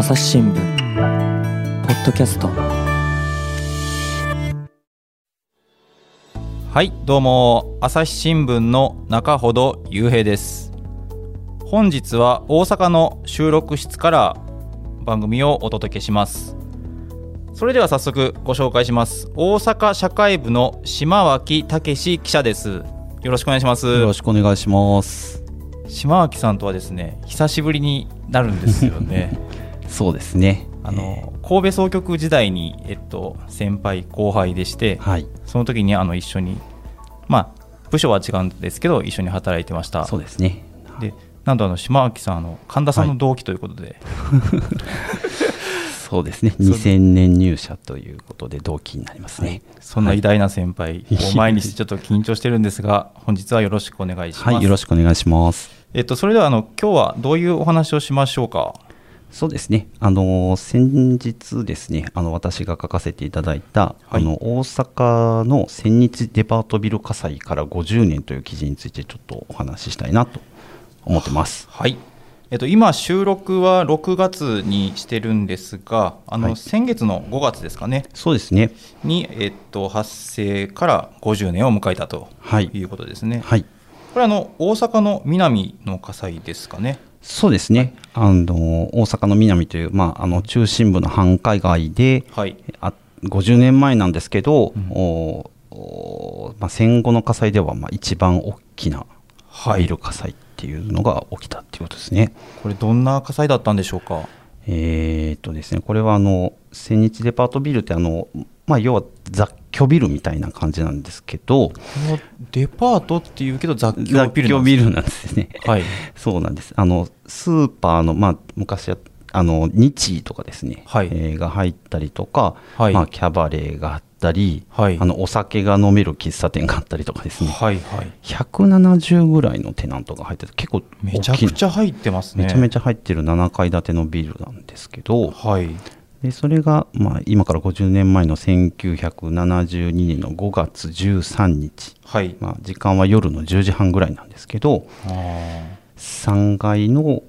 朝日新聞ポッドキャスト。はいどうも。朝日新聞の中ほど雄平です。本日は大阪の収録室から番組をお届けします。それでは早速ご紹介します。大阪社会部の島脇武記者です。よろしくお願いします。よろしくお願いします。島脇さんとはですね久しぶりになるんですよね そうですね。あの、神戸総局時代に、えっと、先輩後輩でして、はい。その時にあの一緒にまあ部署は違うんですけど一緒に働いてました。そうですね。でなんとあの島脇さんあの神田さんの同期ということで、そうですね。そう2000年入社ということで同期になりますね。そんな偉大な先輩を前にしてちょっと緊張してるんですが本日はよろしくお願いします、はいよろしくお願いします。えっと、それではあの今日はどういうお話をしましょうか？そうですね。あの先日ですねあの私が書かせていただいた、はい。あの大阪の千日デパートビル火災から50年という記事についてちょっとお話ししたいなと思ってます。はい、えっと、今収録は6月にしてるんですがあの、はい。先月の5月ですかね。そうですね。に、えっと、発生から50年を迎えたとはい。いうことですね、はい。これあの大阪の南の火災ですかねそうですね、あの大阪の南という、まあ、あの中心部の繁華街で、はい。あ50年前なんですけど、うん。おおまあ、戦後の火災ではまあ一番大きなはい。ビル火災っていうのが起きたっていうことですね。これどんな火災だったんでしょうか？えーっとですねこれはあの千日デパートビルってあの、まあ、要は雑居ビルみたいな感じなんですけどデパートっていうけど雑居ビルなん雑居ビルなんですね。はい。そうなんです。あのスーパーのまあ昔はあの日医とかですね、はい。えーが入ったりとか、はい。まあキャバレーがあったり、はい。あのお酒が飲める喫茶店があったりとかですね。はいはい。170ぐらいのテナントが入ってて結構めちゃくちゃ入ってますね。めちゃめちゃ入ってる7階建てのビルなんですけどはいでそれが、まあ、今から50年前の1972年の5月13日、はい。まあ、時間は夜の10時半ぐらいなんですけどあ3階の、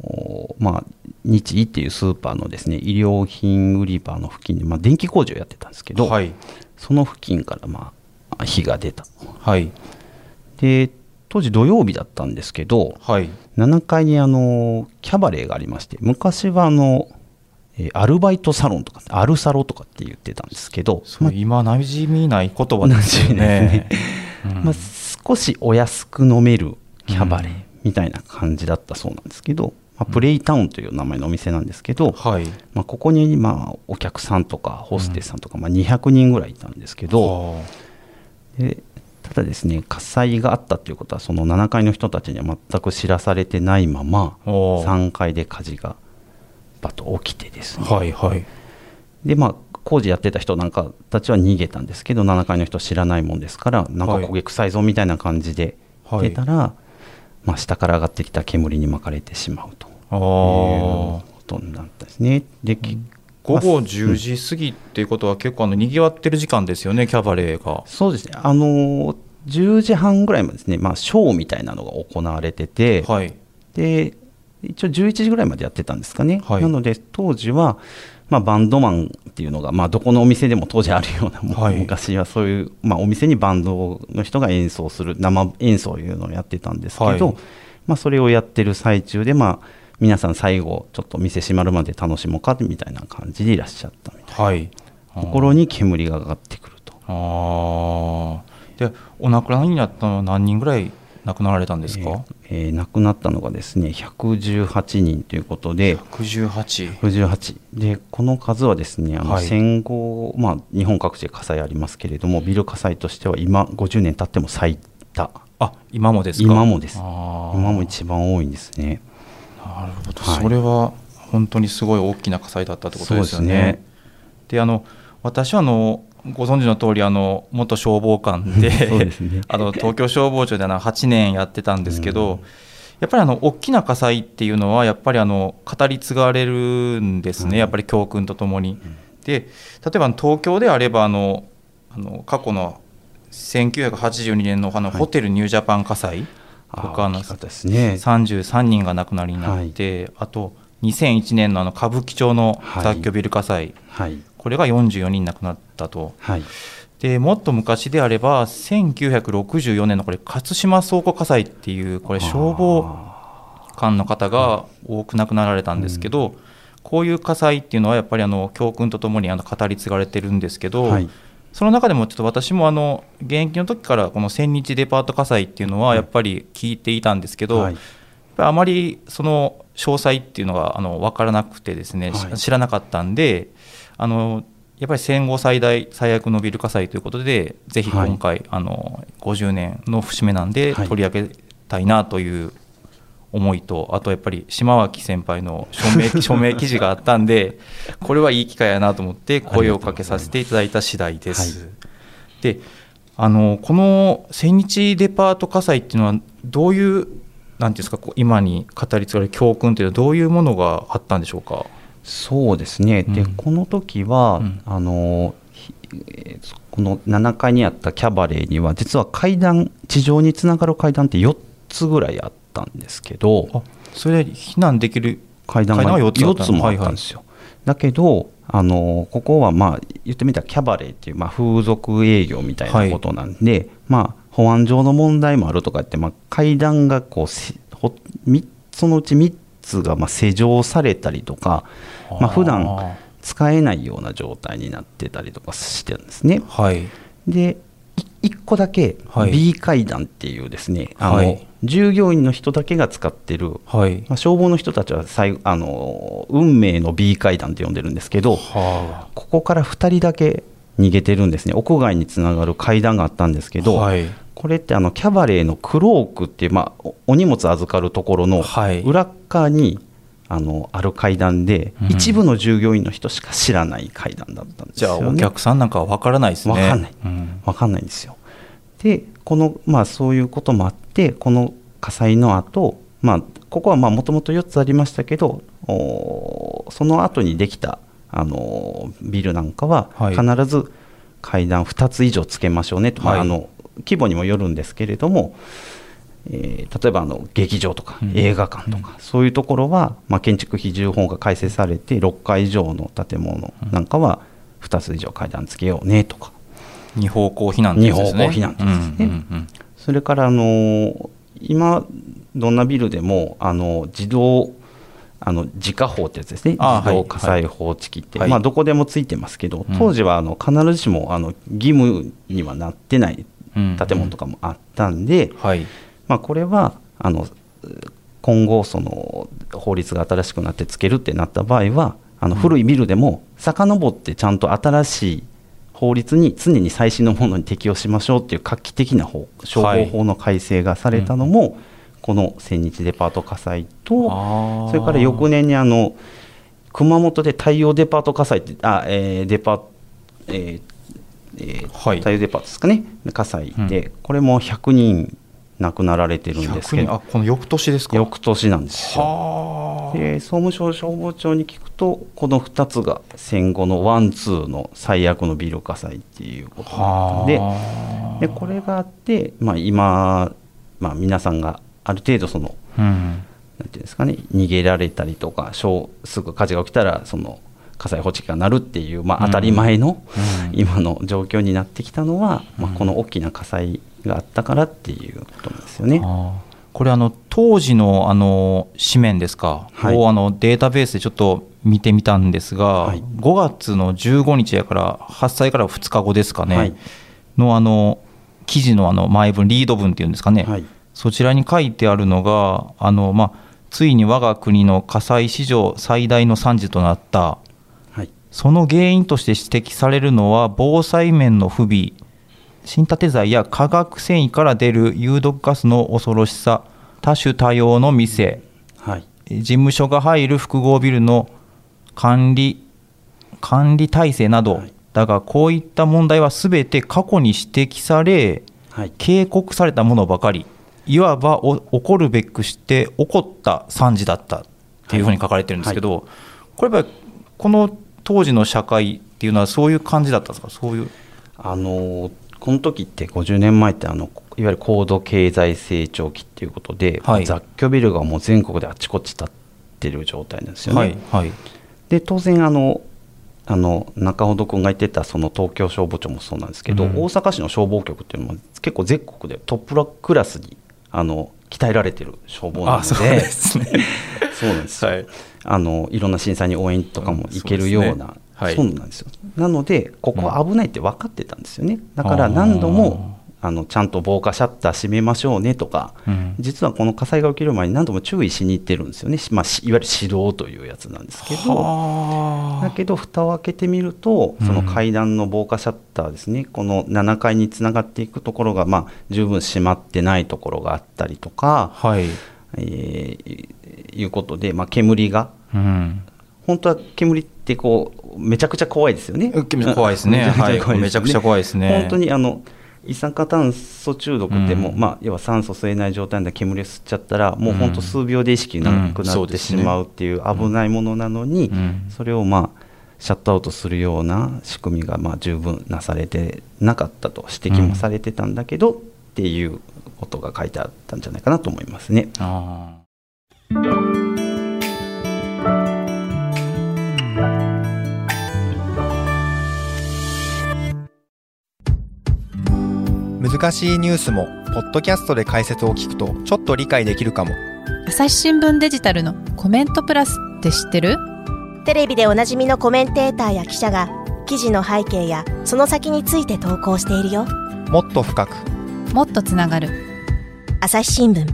おまあ、日医っていうスーパーのですね医療品売り場の付近で、まあ、電気工事をやってたんですけど、ーはい。その付近から、まあ、火が出た。はい。で当時土曜日だったんですけどはい。7階にあのキャバレーがありまして昔はあの、えーアルバイトサロンとかアルサロとかって言ってたんですけど、そう今馴染みない言葉ですよね。うん。まあ、少しお安く飲めるキャバレーみたいな感じだったそうなんですけど、まあ、プレイタウンという名前のお店なんですけど、はい。まあ、ここにまあお客さんとかホステスさんとかまあ200人ぐらいいたんですけど、はでただですね火災があったということはその7階の人たちには全く知らされてないままあ。おー3階で火事がバッと起きてですね、はいはい。でまあ工事やってた人なんかたちは逃げたんですけど7階の人知らないもんですからなんかはい焦げ臭いぞみたいな感じではい。出たら、まあ、下から上がってきた煙に巻かれてしまうと。いうことになったんですね。でき午後10時過ぎっていうことは結構あの賑わってる時間ですよねキャバレーが。そうですね。あの10時半ぐらいまでですね、まあ、ショーみたいなのが行われてて、はい。で一応11時ぐらいまでやってたんですかね、はい。なので当時は、まあ、バンドマンっていうのが、まあ、どこのお店でも当時あるような、はい。昔はそういう、まあ、お店にバンドの人が演奏する生演奏いうのをやってたんですけど、はい。まあ、それをやってる最中で、まあ、皆さん最後ちょっと店閉まるまで楽しもうかみたいな感じでいらっしゃったみたいはい。なところに煙が上がってくると。ああでお亡くなりになったのは何人ぐらい亡くなられたんですか、えー亡くなったのがですね118人ということで、118 118でこの数はですねあのはい。戦後、まあ、日本各地で火災ありますけれどもビル火災としては今50年経っても最多。あ今もですか？今もです。今も一番多いんですね。なるほど、はい。それは本当にすごい大きな火災だったってことですよね。そうですね。であの私はあのご存知の通りあの元消防官でね。あの東京消防庁であの8年やってたんですけど、うん。やっぱりあの大きな火災っていうのはやっぱりあの語り継がれるんですね、うん。やっぱり教訓とともに。で例えば東京であればあのあの過去の1982年のあのはい。ホテルニュージャパン火災とあかのね。33人が亡くなりになって、あと2001年のあの歌舞伎町のはい。雑居ビル火災、はいこれが44人亡くなったと。はい。でもっと昔であれば1964年のこれ勝島倉庫火災っていうこれ消防官の方が多く亡くなられたんですけど、こういう火災っていうのはやっぱりあの教訓とともにあの語り継がれてるんですけど、はい。その中でもちょっと私もあの現役の時からこの千日デパート火災っていうのはやっぱり聞いていたんですけど、はい。あまりその詳細っていうのがあの分からなくてですね、しはい。知らなかったんであのやっぱり戦後最大最悪のビル火災ということでぜひ今回、あの50年の節目なんではい取り上げたいなという思いとあとやっぱり島脇先輩の署名 署名記事があったんでこれはいい機会やなと思って声をかけさせていただいた次第です。はであのこの千日デパート火災っていうのはどういうなんていうんですか今に語り継がれる教訓というのはどういうものがあったんでしょうか？そうですね、でうん。この時は、うん。あのこの7階にあったキャバレーには実は階段地上につながる階段って4つぐらいあったんですけどあそれで避難できる階段が階段が4つあった4つもあったんですよ、だけどあのここはまあ言ってみたらキャバレーっていう、まあ、風俗営業みたいなことなんで、まあ、保安上の問題もあるとかって、まあ、階段がこうせほみそのうち3つがまあ施錠されたりとか、まあ普段あ使えないような状態になってたりとかしてるんですね。ーはい。で1個だけはい。B 階段っていうですね、あのはい。従業員の人だけが使ってる、はい。まあ、消防の人たちはあの運命の B 階段って呼んでるんですけどはここから2人だけ逃げてるんですね。屋外につながる階段があったんですけあど、はいこれってあのキャバレーのクロークっていう、まあ、おお荷物預かるところのはい裏っ側にあのある階段で、うん一部の従業員の人しか知らない階段だったんですじゃよ、ね。あお客さんなんかは分からないですね。わかんないうんわかんないんですよ。でこのまあそういうこともあってこの火災の後、まあここはもともと4つありましたけどおその後にできたあのビルなんかははい必ず階段2つ以上つけましょうねと、まあはいあの規模にもよるんですけれども、えー例えばあの劇場とかうん。映画館とか、そういうところは、まあ、建築費重法が改正されて6階以上の建物なんかは2つ以上階段つけようねとか。二方向避難ですね。二方向避難ですね。うんうんうんそれからあの今どんなビルでもあの自動あの自家砲ってやつですね。あ自動火災報知器って、はい。まあ、どこでもついてますけど、うん。当時はあの必ずしもあの義務にはなってないうん建物とかもあったんで、はい。まあ、これはあの今後その法律が新しくなってつけるってなった場合はあの古いビルでも遡ってちゃんと新しい法律に常に最新のものに適用しましょうっていう画期的な法消防法の改正がされたのも、この千日デパート火災とそれから翌年にあの熊本で太陽デパート火災ってあ、えーデパえーえーはい。太陽デパートですかね。火災で、これも100人亡くなられてるんです100けど。人あこの翌年ですか？翌年なんですよ。はあ。で総務省消防庁に聞くとこの2つが戦後のワンツーの最悪のビル火災っていうことだったんではあ。でこれがあって、まあ、今、まあ、皆さんがある程度そのうん。なんていうんですかね逃げられたりとか小すぐ火事が起きたらその火災報知器が鳴るっていう、まあ、当たり前の、うん。今の状況になってきたのは、まあ、うんこの大きな火災があったからっていうことなんですよね。これあの当時のあの紙面ですか、はい。をあのデータベースでちょっと見てみたんですが、はい。5月の15日やから発災から2日後ですかね、はい。のあの記事のあの前文リード文っていうんですかね、はい。そちらに書いてあるのがあの、まあ、ついに我が国の火災史上最大の惨事となったはいその原因として指摘されるのは防災面の不備。新建材や化学繊維から出る有毒ガスの恐ろしさ。多種多様の店。はい。事務所が入る複合ビルの管理管理体制など、はい。だがこういった問題は全て過去に指摘されはい。警告されたものばかり。いわばお起こるべくして起こった惨事だったっていうふうに書かれてるんですけど、これやっぱりこの当時の社会っていうのはそういう感じだったんですか？そういう。あのこの時って50年前ってあのいわゆる高度経済成長期っていうことで、はい。雑居ビルがもう全国であちこち建っってる状態なんですよね。はいはい。で当然あのあの中ほど君が言ってたその東京消防庁もそうなんですけど、うん。大阪市の消防局っていうのも結構全国でトップクラスにあの鍛えられてる消防なので。あそうですね。そうなんですよ、はいあのいろんな震災に応援とかも行けるような、うんそうですね。はい。そうなんですよ。なのでここは危ないって分かってたんですよね。だから何度もあのちゃんと防火シャッター閉めましょうねとか、うん。実はこの火災が起きる前に何度も注意しに行ってるんですよね、まあ、しいわゆる指導というやつなんですけど。はあ。だけど蓋を開けてみるとその階段の防火シャッターですね、この7階につながっていくところが、まあ、十分閉まってないところがあったりとか、はい。えーいうことで、まあ、煙がうん。本当は煙ってこうめちゃくちゃ怖いですよね。煙怖いですね。めちゃくちゃ怖いですよね。はいめちゃくちゃ怖いですね。本当にあの一酸化炭素中毒でも、うん。まあ、要は酸素吸えない状態で煙を吸っちゃったらもう本当数秒で意識なくうんなってしまうっていう危ないものなのに、うん。それをまあシャットアウトするような仕組みがまあ十分なされてなかったと指摘もされてたんだけど、っていうことが書いてあったんじゃないかなと思いますね。あ難しいニュースもポッドキャストで解説を聞くとちょっと理解できるかも。朝日新聞デジタルのコメントプラスって知ってる？テレビでおなじみのコメンテーターや記者が記事の背景やその先について投稿しているよ。もっと深く。もっとつながる。朝日新聞。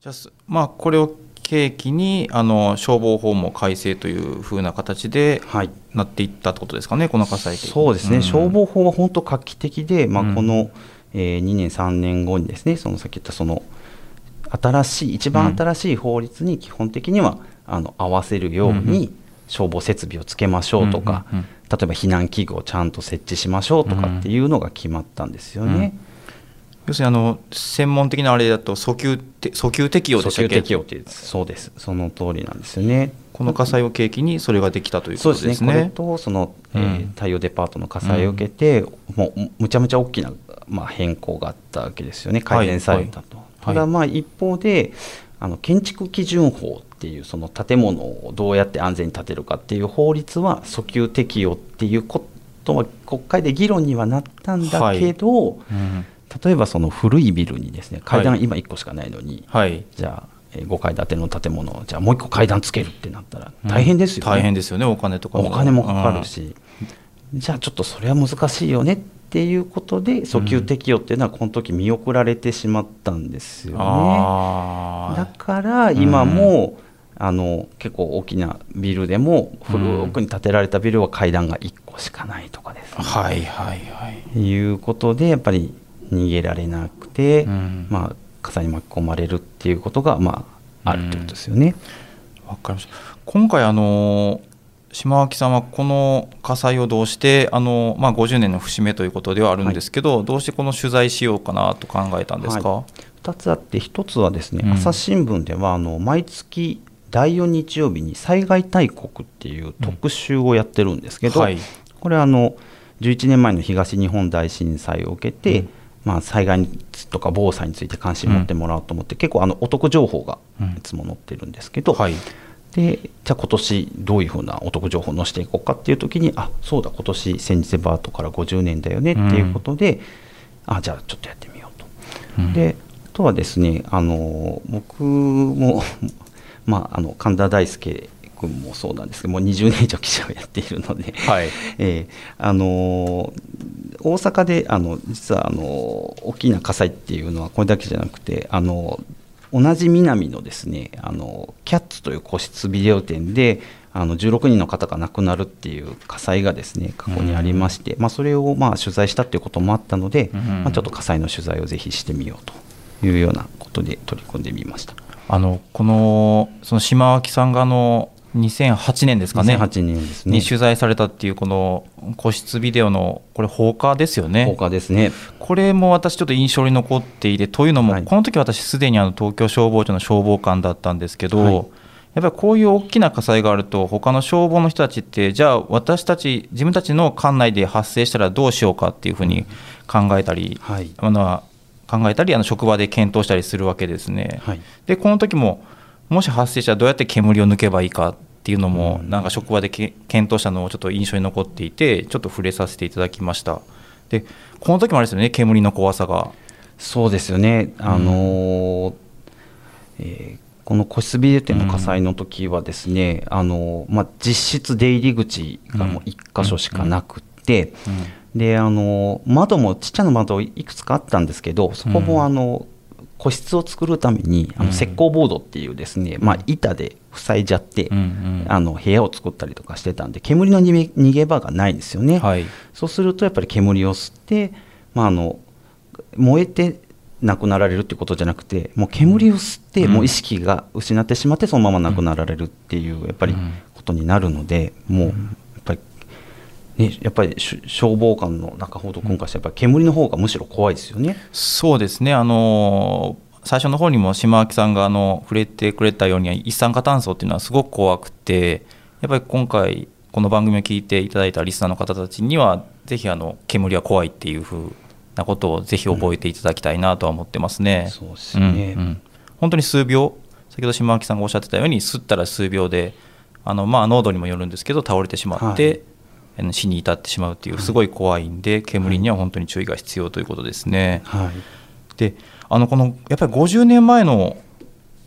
じゃまあこれを契機にあの消防法も改正というふうな形ではいなっていったってことですかねこの火災でそうですね、ん。消防法は本当画期的で、まあうん。この、えー2年、3年後にですね、そのさっき言ったその新しい、一番新しい法律に基本的には、あの合わせるよううんうに消防設備をつけましょうとか、うんうんうん。例えば避難器具をちゃんと設置しましょうとかっていうのが決まったんですよね。要するにあの専門的なあれだと訴求て訴求適用でしたっ訴求け適用ってそうです、その通りなんですよね。この火災を契機にそれができたというそうでね、ことですすね。これとその、えーうん。太陽デパートの火災を受けて、もうむちゃむちゃ大きな、まあ、変更があったわけですよね、改善されたと。はい。ただ、まあ、一方で、あの建築基準法っていう、その建物をどうやって安全に建てるかっていう法律は、訴求適用っていうことは、国会で議論にはなったんだけど、うん。例えばその古いビルにですね、階段、はい。今1個しかないのに、はい。じゃあ、えー5階建ての建物を、じゃあもう1個階段つけるってなったら、大変ですよね。大変ですよねお金とかお金もかかるし、じゃあちょっとそれは難しいよねっていうことで訴求適用っていうのはこの時見送られてしまったんですよね。あだから今も、あの結構大きなビルでも古くに建てられたビルは階段が1個しかないとかですね、あはいはいはい。いうことでやっぱり逃げられなくて、うん。まあ、火災に巻き込まれるっていうことが、まあ、あるということですよね。わかりました。今回あの島脇さんはこの火災をどうしてあの、まあ、50年の節目ということではあるんですけど、どうしてこの取材しようかなと考えたんですか、は2つあって1つはですね、うん。朝日新聞ではあの毎月第4日曜日に災害大国っていう特集をやってるんですけど、はい。これはあの11年前の東日本大震災を受けて、うんまあ、災害とか防災について関心を持ってもらおうと思って、結構あのお得情報がうんいつも載ってるんですけど、はい。でじゃあ今年どういうふうなお得情報を載せていこうかっていう時にあそうだ今年先日バートから50年だよねっていうことで、あじゃあちょっとやってみようと。うん。であとはですねあの僕も、まあ、あの神田大輔君もそうなんですけどもう20年以上記者をやっているので、はい。えーあの大阪であの実はあの大きな火災っていうのはこれだけじゃなくてあの同じ南のですねあのキャッツという個室ビデオ店であの16人の方が亡くなるっていう火災がですね過去にありまして、まあ、それをまあ取材したっていうこともあったので、うん。まあ、ちょっと火災の取材をぜひしてみようというようなことで取り組んでみました。あのこのその島脇さんがあの2008年ですかね。2008年ですね。に取材されたっていうこの個室ビデオのこれ放火ですよね。放火ですね。これも私ちょっと印象に残っていてというのも、はい。この時私すでにあの東京消防庁の消防官だったんですけど、はい。やっぱりこういう大きな火災があると他の消防の人たちってじゃあ私たち自分たちの管内で発生したらどうしようかっていうふうに考えたり、はい。あの考えたりあの職場で検討したりするわけですね。はい。でこの時ももし発生したらどうやって煙を抜けばいいかっていうのも、なんか職場でけ検討したのをちょっと印象に残っていてちょっと触れさせていただきました。でこの時もあれですよね煙の怖さが。そうですよね、あのーえーこの個室ビル店の火災の時はですね、あのーまあ、実質出入り口がもう1箇所しかなくって、であのー窓もちっちゃな窓いくつかあったんですけどそこもあの個室を作るためにあの石膏ボードっていうですね、まあ、板で塞いじゃって、うんうん。あの部屋を作ったりとかしてたんで煙の逃げ場がないんですよね。はい。そうするとやっぱり煙を吸って、まあ、あの燃えて亡くなられるっていうことじゃなくてもう煙を吸って、うん。もう意識が失ってしまってそのまま亡くなられるっていうやっぱりうん。ことになるのでもうね、やっぱりし消防官の中ほど今回やっぱり煙の方がむしろ怖いですよね。そうですねあの最初の方にも島脇さんがあの触れてくれたように一酸化炭素っていうのはすごく怖くてやっぱり今回この番組を聞いていただいたリスナーの方たちにはぜひあの煙は怖いっていうふうなことをぜひ覚えていただきたいなとは思ってますね。そうですよねうんうん本当に数秒先ほど島脇さんがおっしゃってたように吸ったら数秒であのまあ濃度にもよるんですけど倒れてしまって、はい死に至ってしまうっていうすごい怖いんで煙には本当に注意が必要ということですね。はい。であのこのやっぱり50年前の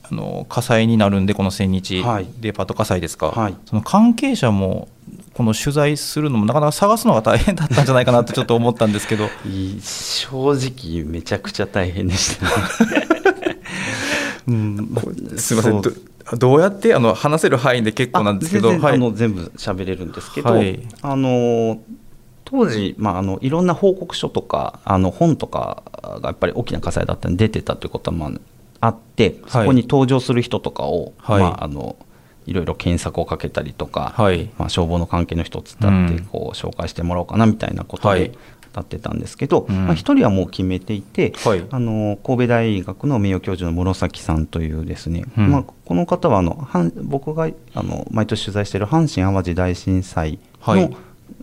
あの火災になるんでこの千日はい。デパート火災ですか、はい。その関係者もこの取材するのもなかなか探すのが大変だったんじゃないかなとちょっと思ったんですけど。正直めちゃくちゃ大変でしたね。うん。すみませんどどうやってあの話せる範囲で結構なんですけどはい。あの全部喋れるんですけど、はい。あの当時、まあ、あのいろんな報告書とかあの本とかがやっぱり大きな火災だったんで出てたということはまああって、そこに登場する人とかを、はい。まあ、あのいろいろ検索をかけたりとか、はい。まあ、消防の関係の人を伝ってうんこう紹介してもらおうかなみたいなことはい。で立ってたんですけど、うん。まあ、一人はもう決めていて、はい。あの神戸大学の名誉教授の室崎さんというですね、うん。まあ、この方はあの阪僕があの毎年取材している阪神・淡路大震災の,、はい。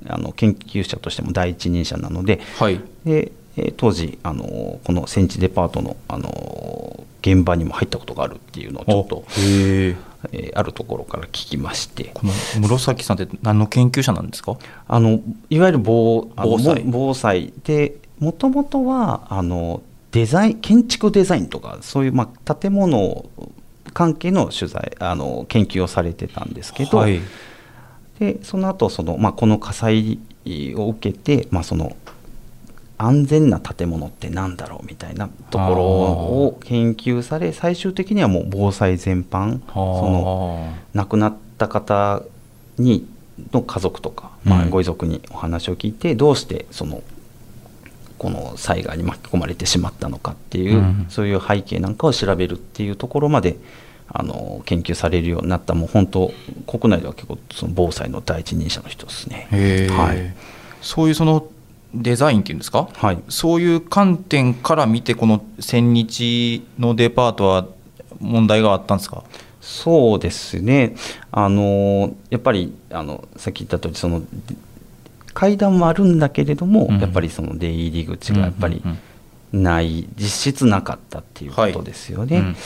あの研究者としても第一人者なのではい。で、えー当時あのこのセンチデパートのあの現場にも入ったことがあるっていうのをちょっと、へええーあるところから聞きまして。この室崎さんって何の研究者なんですか？あのいわゆる防あの防災。防防災でもともとはあのデザイン建築デザインとかそういう、まあ、建物関係の取材あの研究をされてたんですけど、はい。でその後その、まあ、この火災を受けて、まあ、その安全な建物ってなんだろうみたいなところを研究され最終的にはもう防災全般その亡くなった方にの家族とか、まあ、うんご遺族にお話を聞いて、どうしてそのこの災害に巻き込まれてしまったのかっていう、うん。そういう背景なんかを調べるっていうところまであの研究されるようになった。もう本当国内では結構その防災の第一人者の人ですね。はい。そういうそのデザインっていうんですか、はい。そういう観点から見てこの千日のデパートは問題があったんですか？そうですね、あのやっぱりあのさっき言った通りその階段もあるんだけれども、うん。やっぱりその出入り口がやっぱりうんうんない、実質なかったっていうことですよね。うん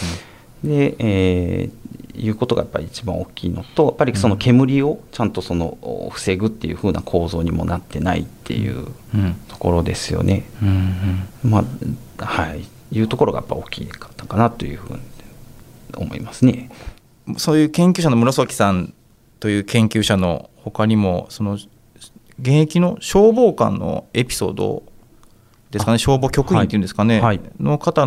うん。で、えーいうことがやっぱり一番大きいのとやっぱりその煙をちゃんとそのお防ぐっていう風な構造にもなってないっていううん。ところですよね。うんうん。まあはい、いうところがやっぱ大きかったかなというふうに思いますね。そういう研究者の村崎さんという研究者の他にもその現役の消防官のエピソードですかね。消防局員っていうんですかね、はい。の方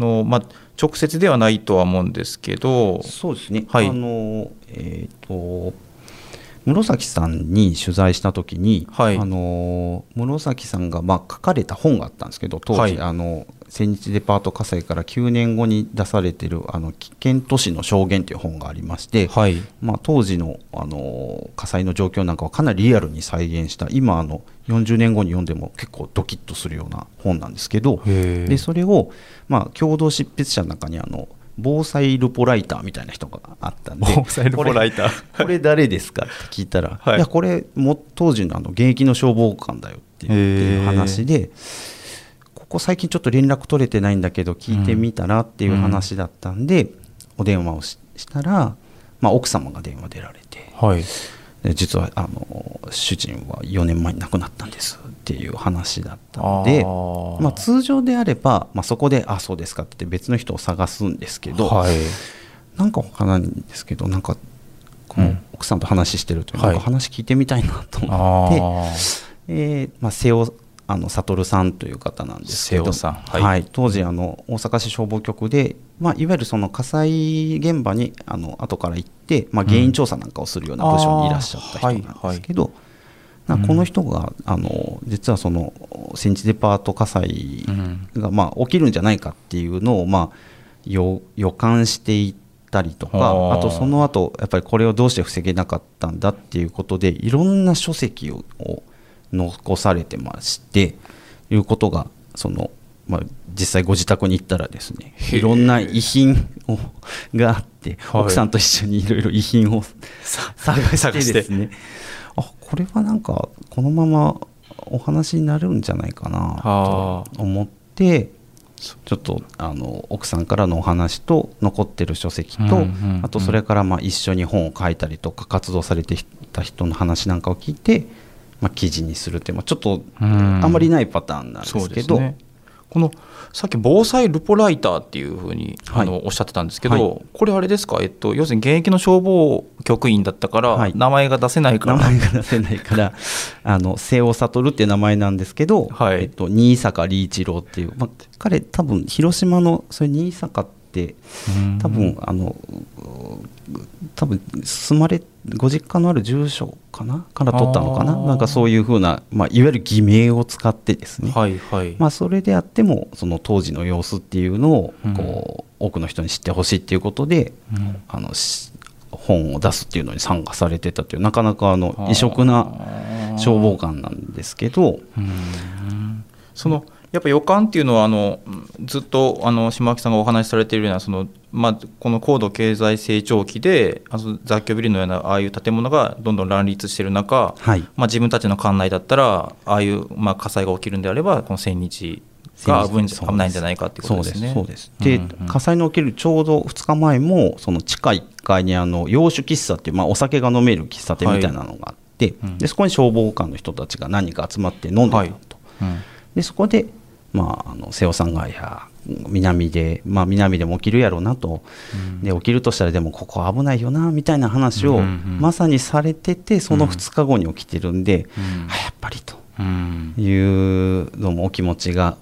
の、まあ、直接ではないとは思うんですけど。そうですね、はい。あのえっ、と室崎さんに取材した時に、はい。あの室崎さんがまあ書かれた本があったんですけど当時、はい。あの千日デパート火災から9年後に出されてる「あの危険都市の証言」という本がありまして、はい。まあ、当時のあの火災の状況なんかをかなりリアルに再現した今あの40年後に読んでも結構ドキッとするような本なんですけどでそれを、まあ、共同執筆者の中にあの防災ルポライターみたいな人があったんで防災ルポライター。これこれ誰ですかって聞いたら、はい。い、やこれも当時のあの現役の消防官だよっていう話でここ最近ちょっと連絡取れてないんだけど聞いてみたらっていう話だったんで、お電話をししたら、まあ、奥様が電話出られてはい。で実はあの主人は4年前に亡くなったんですっていう話だったのでまあ、通常であれば、まあ、そこで「あそうですか」って別の人を探すんですけど、はい。なんかわからないんですけどなんかこのうん。奥さんと話してると、はいなんか話聞いてみたいなとあ思って、ー。えーまあ、瀬尾あの悟さんという方なんですけど。はい。はい。当時あの大阪市消防局で、まあ、いわゆるその火災現場にあの後から行って、まあ、原因調査なんかをするような部署にいらっしゃった人なんですけど、なん。かこの人があの実はその戦地デパート火災うん。がまあ起きるんじゃないかっていうのをまあ予予感していったりとかあ。とその後やっぱりこれをどうして防げなかったんだっていうことでいろんな書籍をを残されてましていうことがその、まあ、実際ご自宅に行ったらですねいろんな遺品をがあって、はい。奥さんと一緒にいろいろ遺品をさ探してですね。あこれはなんかこのままお話になるんじゃないかなあと思ってちょっとあの奥さんからのお話と残ってる書籍と、あとそれからまあ一緒に本を書いたりとか活動されていた人の話なんかを聞いて、まあ、記事にするっていう、まあ、ちょっとうん。あんまりないパターンなんですけど、ね、このさっき防災ルポライターっていうふうに、はい。あのおっしゃってたんですけど、はい。これあれですか、えっと、要するに現役の消防局員だったから、はい。名前が出せないか名ら前が出せないから あの瀬尾悟っていう名前なんですけど、はい。えっと、新坂理一郎っていう、まあ、彼多分広島のそれ新坂ってうん。多分あの多分住まれご実家のある住所かな？から取ったのかな？なんかそういうふうな、まあ、いわゆる偽名を使ってですね、はいはい、まあ、それであってもその当時の様子っていうのをうん。こう、多くの人に知ってほしいっていうことでうん。あのし本を出すっていうのに参加されてたというなかなかあの異色な消防官なんですけどうん。そのやっぱ予感っていうのはあのずっとあの島脇さんがお話しされているようなその、まあ、この高度経済成長期であの雑居ビルのようなああいう建物がどんどん乱立している中、はい。まあ、自分たちの管内だったらああいう、まあ、火災が起きるんであればこの千日が危ないんじゃないかってことですね。そうです。そうでうんうん火災の起きるちょうど2日前もその地下1階にあの洋酒喫茶っていう、まあ、お酒が飲める喫茶店みたいなのがあって、うん。でそこに消防官の人たちが何人か集まって飲んでたと、はい。うん。でそこで、まあ、あの瀬尾さんがいや南で、まあ、南でも起きるやろうなと、で起きるとしたらでもここ危ないよなみたいな話を、うんうんまさにされててその2日後に起きてるんで、うん。あやっぱりと。うん。いうのもお気持ちが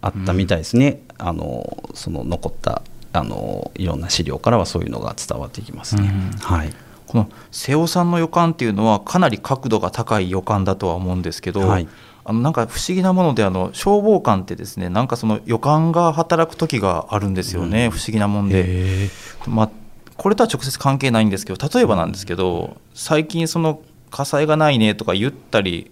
あったみたいですね、あのその残ったあのいろんな資料からはそういうのが伝わってきますね。うん。はい。この瀬尾さんの予感っていうのはかなり角度が高い予感だとは思うんですけど、はいあのなんか不思議なものであの消防官ってですねなんかその予感が働く時があるんですよね、不思議なもんで。まあ、これとは直接関係ないんですけど例えばなんですけど最近その火災がないねとか言ったり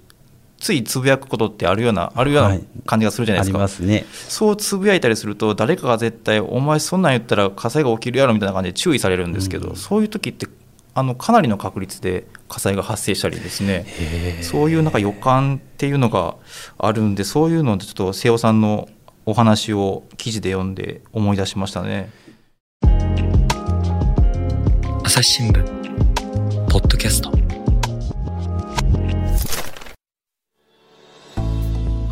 ついつぶやくことってあるようなあるようはない。感じがするじゃないですか、ますね。そうつぶやいたりすると誰かが絶対「お前そんなん言ったら火災が起きるやろ」みたいな感じで注意されるんですけど、そういう時ってあのかなりの確率で火災が発生したりですね。そういうなんか予感っていうのがあるんでそういうのでちょっと瀬尾さんのお話を記事で読んで思い出しましたね。朝日新聞ポッドキャスト。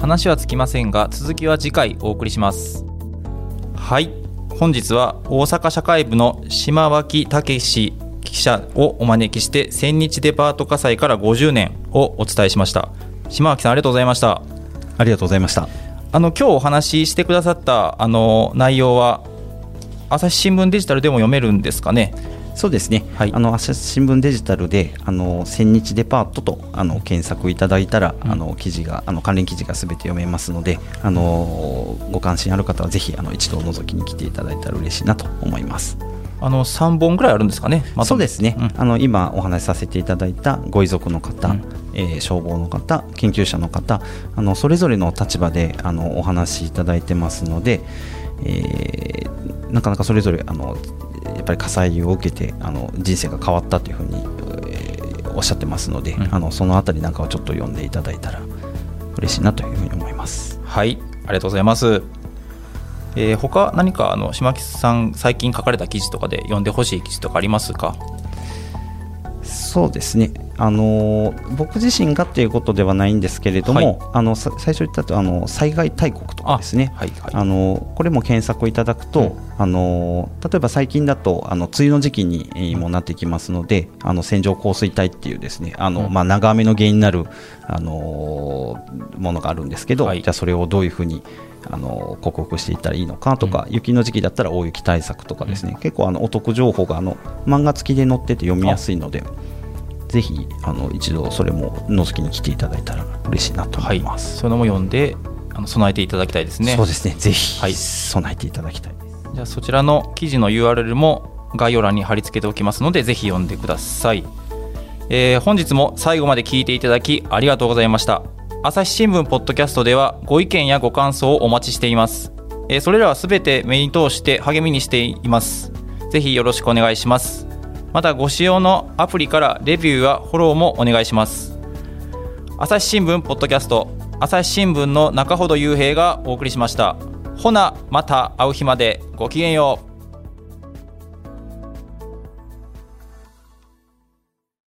話はつきませんが続きは次回お送りします。はい。本日は大阪社会部の島脇武史記者をお招きして千日デパート火災から50年をお伝えしました。島脇さんありがとうございました。ありがとうございました。あの今日お話ししてくださったあの内容は朝日新聞デジタルでも読めるんですかね？そうですね、はい。あの朝日新聞デジタルで「あの千日デパート」とあの検索いただいたら、あの記事があの関連記事がすべて読めますのであのご関心ある方はぜひあの一度覗きに来ていただいたら嬉しいなと思います。あの3本ぐらいあるんですかね、まそうですね、うん。あの今お話しさせていただいたご遺族の方、うん。えー消防の方研究者の方あのそれぞれの立場であのお話しいただいてますので、えーなかなかそれぞれあのやっぱり火災を受けてあの人生が変わったというふうに、えーおっしゃってますので、うん。あのそのあたりなんかをちょっと読んでいただいたら嬉しいなというふうに思います。はい。ありがとうございますえー、他何かあの島木さん最近書かれた記事とかで読んでほしい記事とかありますか？そうですね、あの僕自身がっていうことではないんですけれども、はい、あの最初言ったとあの災害大国とかですね、はいはい、あのこれも検索いただくと、うん、あの例えば最近だとあの梅雨の時期にもなってきますので、あの線状降水帯っていうですねあの、うん、まあ、長雨の原因になる、あのものがあるんですけど、じゃあそれをどういうふうにあの克服していったらいいのかとか、うん、雪の時期だったら大雪対策とかですね、うん、結構あのお得情報があの漫画付きで載ってて読みやすいのでぜひあの一度それも覗きに来ていただいたら嬉しいなと思います、はい、そういうのも読んであの備えていただきたいですね。そうですね。ぜひ、はい、備えていただきたいじゃあそちらの記事の URL も概要欄に貼り付けておきますのでぜひ読んでください、えー、本日も最後まで聞いていただきありがとうございました朝日新聞ポッドキャストではご意見やご感想をお待ちしています。えそれらはすべて目に通して励みにしています。ぜひよろしくお願いします。またご使用のアプリからレビューやフォローもお願いします。朝日新聞ポッドキャスト朝日新聞の中ほど雄平がお送りしました。ほなまた会う日までごきげんよう。